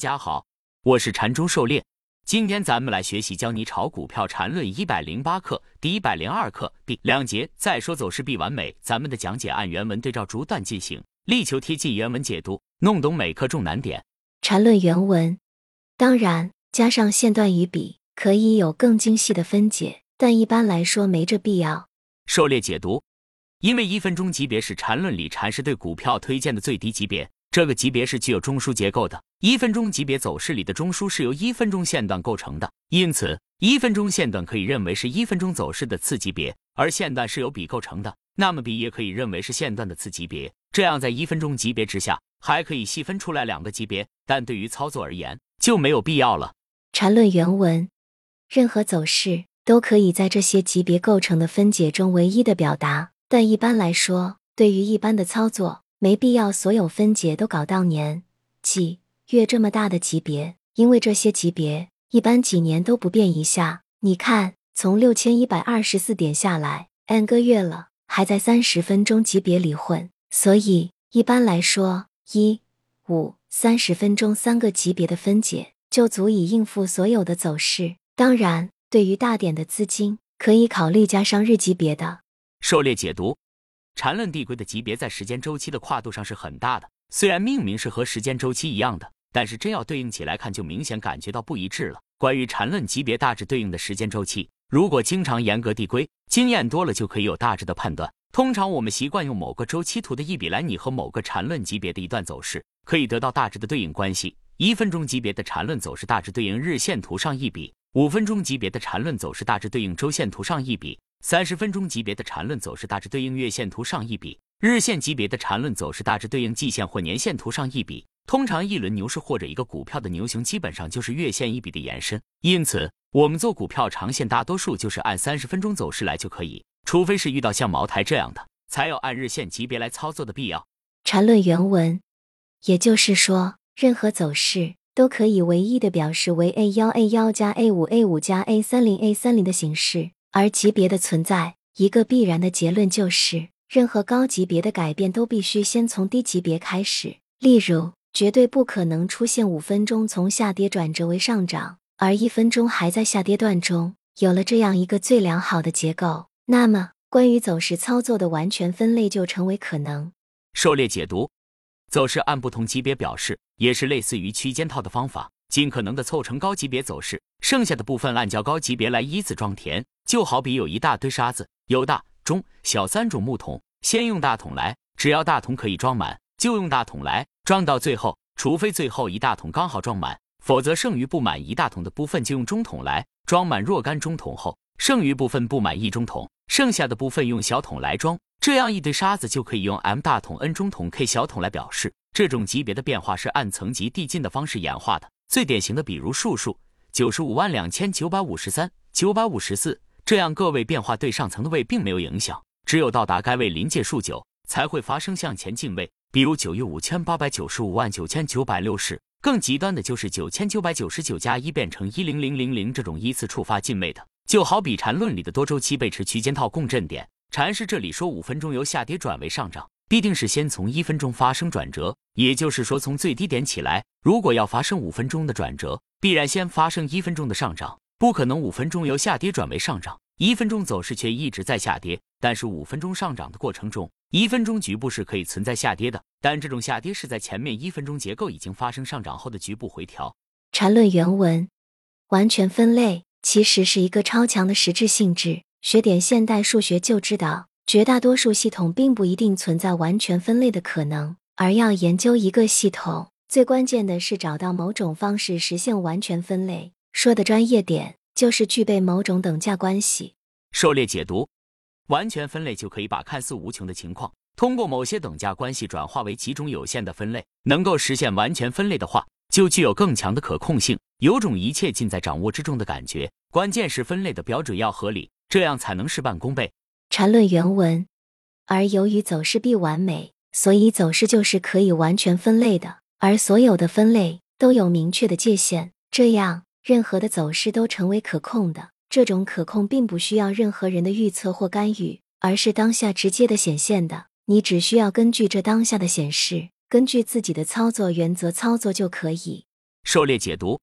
家好，我是禅中狩猎。今天咱们来学习教你炒股票禅论一百零八课第一百零二课第两节。再说走势必完美，咱们的讲解按原文对照逐段进行，力求贴近原文解读，弄懂每课重难点。禅论原文，当然加上线段与笔，可以有更精细的分解，但一般来说没这必要。狩猎解读，因为一分钟级别是禅论里禅师对股票推荐的最低级别。这个级别是具有中枢结构的，一分钟级别走势里的中枢是由一分钟线段构成的，因此一分钟线段可以认为是一分钟走势的次级别，而线段是由笔构成的，那么笔也可以认为是线段的次级别。这样在一分钟级别之下，还可以细分出来两个级别，但对于操作而言就没有必要了。缠论原文，任何走势都可以在这些级别构成的分解中唯一的表达，但一般来说，对于一般的操作。没必要所有分解都搞到年、季、月这么大的级别，因为这些级别一般几年都不变一下。你看，从六千一百二十四点下来，n 个月了，还在三十分钟级别里混，所以一般来说，一、五、三十分钟三个级别的分解就足以应付所有的走势。当然，对于大点的资金，可以考虑加上日级别的。狩猎解读。缠论递归的级别在时间周期的跨度上是很大的，虽然命名是和时间周期一样的，但是真要对应起来看，就明显感觉到不一致了。关于缠论级别大致对应的时间周期，如果经常严格递归，经验多了就可以有大致的判断。通常我们习惯用某个周期图的一笔来拟合某个缠论级别的一段走势，可以得到大致的对应关系。一分钟级别的缠论走势大致对应日线图上一笔，五分钟级别的缠论走势大致对应周线图上一笔。三十分钟级别的缠论走势大致对应月线图上一笔，日线级别的缠论走势大致对应季线或年线图上一笔。通常一轮牛市或者一个股票的牛熊基本上就是月线一笔的延伸，因此我们做股票长线大多数就是按三十分钟走势来就可以，除非是遇到像茅台这样的，才有按日线级别来操作的必要。缠论原文，也就是说，任何走势都可以唯一的表示为 A 幺 A 幺加 A 五 A 五加 A 三零 A 三零的形式。而级别的存在，一个必然的结论就是，任何高级别的改变都必须先从低级别开始。例如，绝对不可能出现五分钟从下跌转折为上涨，而一分钟还在下跌段中。有了这样一个最良好的结构，那么关于走势操作的完全分类就成为可能。狩猎解读，走势按不同级别表示，也是类似于区间套的方法，尽可能的凑成高级别走势，剩下的部分按较高级别来依次装填。就好比有一大堆沙子，有大、中、小三种木桶，先用大桶来，只要大桶可以装满，就用大桶来装到最后，除非最后一大桶刚好装满，否则剩余不满一大桶的部分就用中桶来装满若干中桶后，剩余部分不满一中桶，剩下的部分用小桶来装，这样一堆沙子就可以用 M 大桶、N 中桶、K 小桶来表示。这种级别的变化是按层级递进的方式演化的，最典型的比如数数九十五万两千九百五十三、九百五十四。这样个位变化对上层的位并没有影响，只有到达该位临界数九才会发生向前进位。比如九亿五千八百九十五万九千九百六十，更极端的就是九千九百九十九加一变成一零零零零这种依次触发进位的，就好比缠论里的多周期背驰区间套共振点。禅师这里说五分钟由下跌转为上涨，必定是先从一分钟发生转折，也就是说从最低点起来，如果要发生五分钟的转折，必然先发生一分钟的上涨。不可能五分钟由下跌转为上涨，一分钟走势却一直在下跌。但是五分钟上涨的过程中，一分钟局部是可以存在下跌的，但这种下跌是在前面一分钟结构已经发生上涨后的局部回调。缠论原文，完全分类其实是一个超强的实质性质。学点现代数学就知道，绝大多数系统并不一定存在完全分类的可能，而要研究一个系统，最关键的是找到某种方式实现完全分类。说的专业点，就是具备某种等价关系。狩猎解读，完全分类就可以把看似无穷的情况，通过某些等价关系转化为几种有限的分类。能够实现完全分类的话，就具有更强的可控性，有种一切尽在掌握之中的感觉。关键是分类的标准要合理，这样才能事半功倍。缠论原文，而由于走势必完美，所以走势就是可以完全分类的，而所有的分类都有明确的界限，这样。任何的走势都成为可控的，这种可控并不需要任何人的预测或干预，而是当下直接的显现的。你只需要根据这当下的显示，根据自己的操作原则操作就可以。狩猎解读，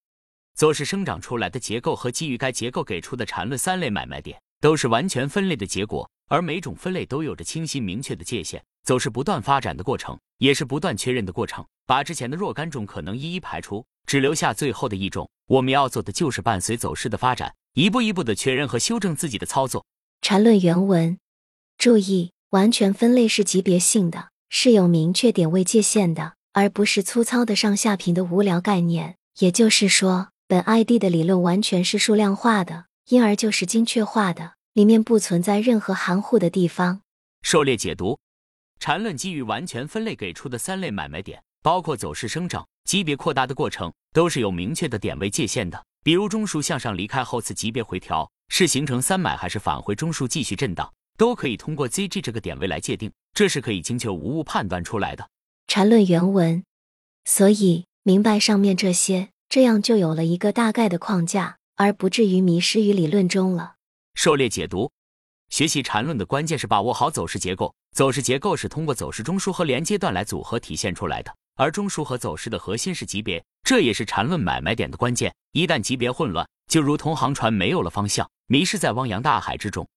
走势生长出来的结构和基于该结构给出的缠论三类买卖点，都是完全分类的结果，而每种分类都有着清晰明确的界限。走势不断发展的过程，也是不断确认的过程。把之前的若干种可能一一排除，只留下最后的一种。我们要做的就是伴随走势的发展，一步一步的确认和修正自己的操作。缠论原文，注意，完全分类是级别性的，是有明确点位界限的，而不是粗糙的上下屏的无聊概念。也就是说，本 ID 的理论完全是数量化的，因而就是精确化的，里面不存在任何含糊的地方。狩猎解读。缠论基于完全分类给出的三类买卖点，包括走势生长、级别扩大的过程，都是有明确的点位界限的。比如中枢向上离开后次级别回调，是形成三买还是返回中枢继续震荡，都可以通过 ZG 这个点位来界定，这是可以精确无误判断出来的。缠论原文，所以明白上面这些，这样就有了一个大概的框架，而不至于迷失于理论中了。狩猎解读。学习缠论的关键是把握好走势结构，走势结构是通过走势中枢和连接段来组合体现出来的，而中枢和走势的核心是级别，这也是缠论买卖点的关键。一旦级别混乱，就如同航船没有了方向，迷失在汪洋大海之中。